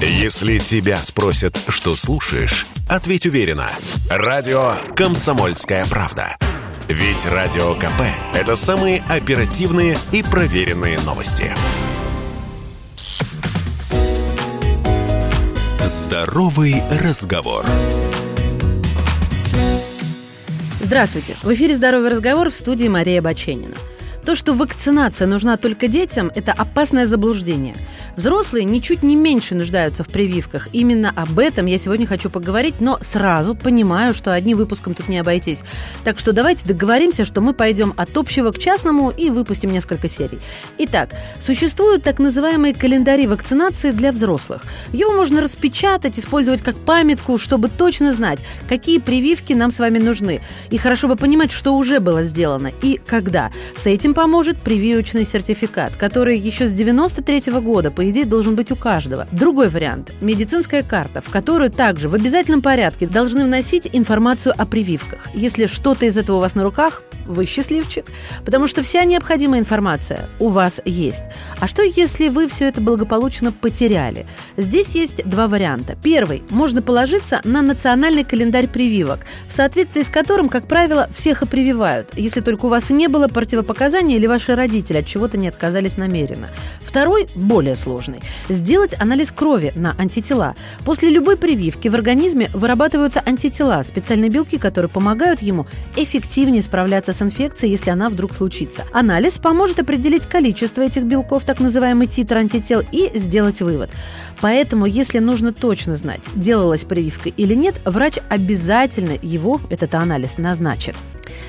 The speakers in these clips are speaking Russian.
Если тебя спросят, что слушаешь, ответь уверенно. Радио «Комсомольская правда». Ведь Радио КП – это самые оперативные и проверенные новости. Здоровый разговор. Здравствуйте. В эфире «Здоровый разговор» в студии Мария Баченина. То, что вакцинация нужна только детям, это опасное заблуждение. Взрослые ничуть не меньше нуждаются в прививках. Именно об этом я сегодня хочу поговорить, но сразу понимаю, что одним выпуском тут не обойтись. Так что давайте договоримся, что мы пойдем от общего к частному и выпустим несколько серий. Итак, существуют так называемые календари вакцинации для взрослых. Его можно распечатать, использовать как памятку, чтобы точно знать, какие прививки нам с вами нужны. И хорошо бы понимать, что уже было сделано и когда. С этим поможет прививочный сертификат, который еще с 93 -го года, по идее, должен быть у каждого. Другой вариант – медицинская карта, в которую также в обязательном порядке должны вносить информацию о прививках. Если что-то из этого у вас на руках, вы счастливчик, потому что вся необходимая информация у вас есть. А что, если вы все это благополучно потеряли? Здесь есть два варианта. Первый – можно положиться на национальный календарь прививок, в соответствии с которым, как правило, всех и прививают, если только у вас не было противопоказаний питания или ваши родители от чего-то не отказались намеренно. Второй, более сложный. Сделать анализ крови на антитела. После любой прививки в организме вырабатываются антитела, специальные белки, которые помогают ему эффективнее справляться с инфекцией, если она вдруг случится. Анализ поможет определить количество этих белков, так называемый титр антител, и сделать вывод. Поэтому, если нужно точно знать, делалась прививка или нет, врач обязательно его, этот анализ, назначит.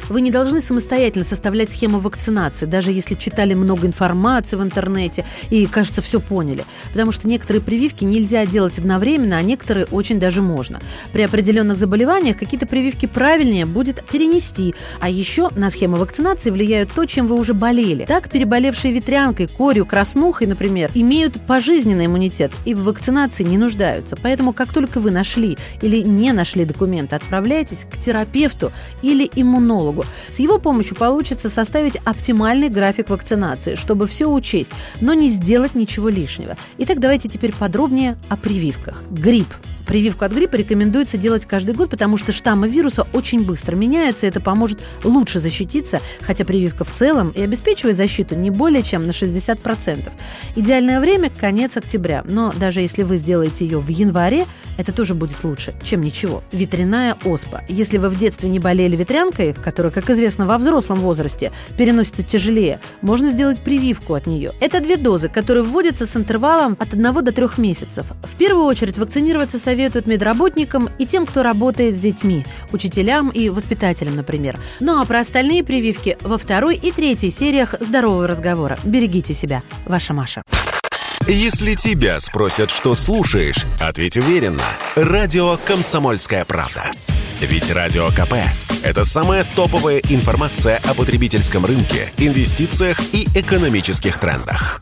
Вы не должны самостоятельно составлять схему вакцинации, даже если читали много информации в интернете и, кажется, все поняли. Потому что некоторые прививки нельзя делать одновременно, а некоторые очень даже можно. При определенных заболеваниях какие-то прививки правильнее будет перенести. А еще на схему вакцинации влияют то, чем вы уже болели. Так, переболевшие ветрянкой, корью, краснухой, например, имеют пожизненный иммунитет и в вакцинации не нуждаются. Поэтому, как только вы нашли или не нашли документы, отправляйтесь к терапевту или иммунологу психологу. С его помощью получится составить оптимальный график вакцинации, чтобы все учесть, но не сделать ничего лишнего. Итак, давайте теперь подробнее о прививках. Грипп Прививку от гриппа рекомендуется делать каждый год, потому что штаммы вируса очень быстро меняются, и это поможет лучше защититься, хотя прививка в целом и обеспечивает защиту не более чем на 60%. Идеальное время – конец октября, но даже если вы сделаете ее в январе, это тоже будет лучше, чем ничего. Ветряная оспа. Если вы в детстве не болели ветрянкой, которая, как известно, во взрослом возрасте переносится тяжелее, можно сделать прививку от нее. Это две дозы, которые вводятся с интервалом от 1 до 3 месяцев. В первую очередь вакцинироваться советуют советуют медработникам и тем, кто работает с детьми, учителям и воспитателям, например. Ну а про остальные прививки во второй и третьей сериях «Здорового разговора». Берегите себя. Ваша Маша. Если тебя спросят, что слушаешь, ответь уверенно. Радио «Комсомольская правда». Ведь Радио КП – это самая топовая информация о потребительском рынке, инвестициях и экономических трендах.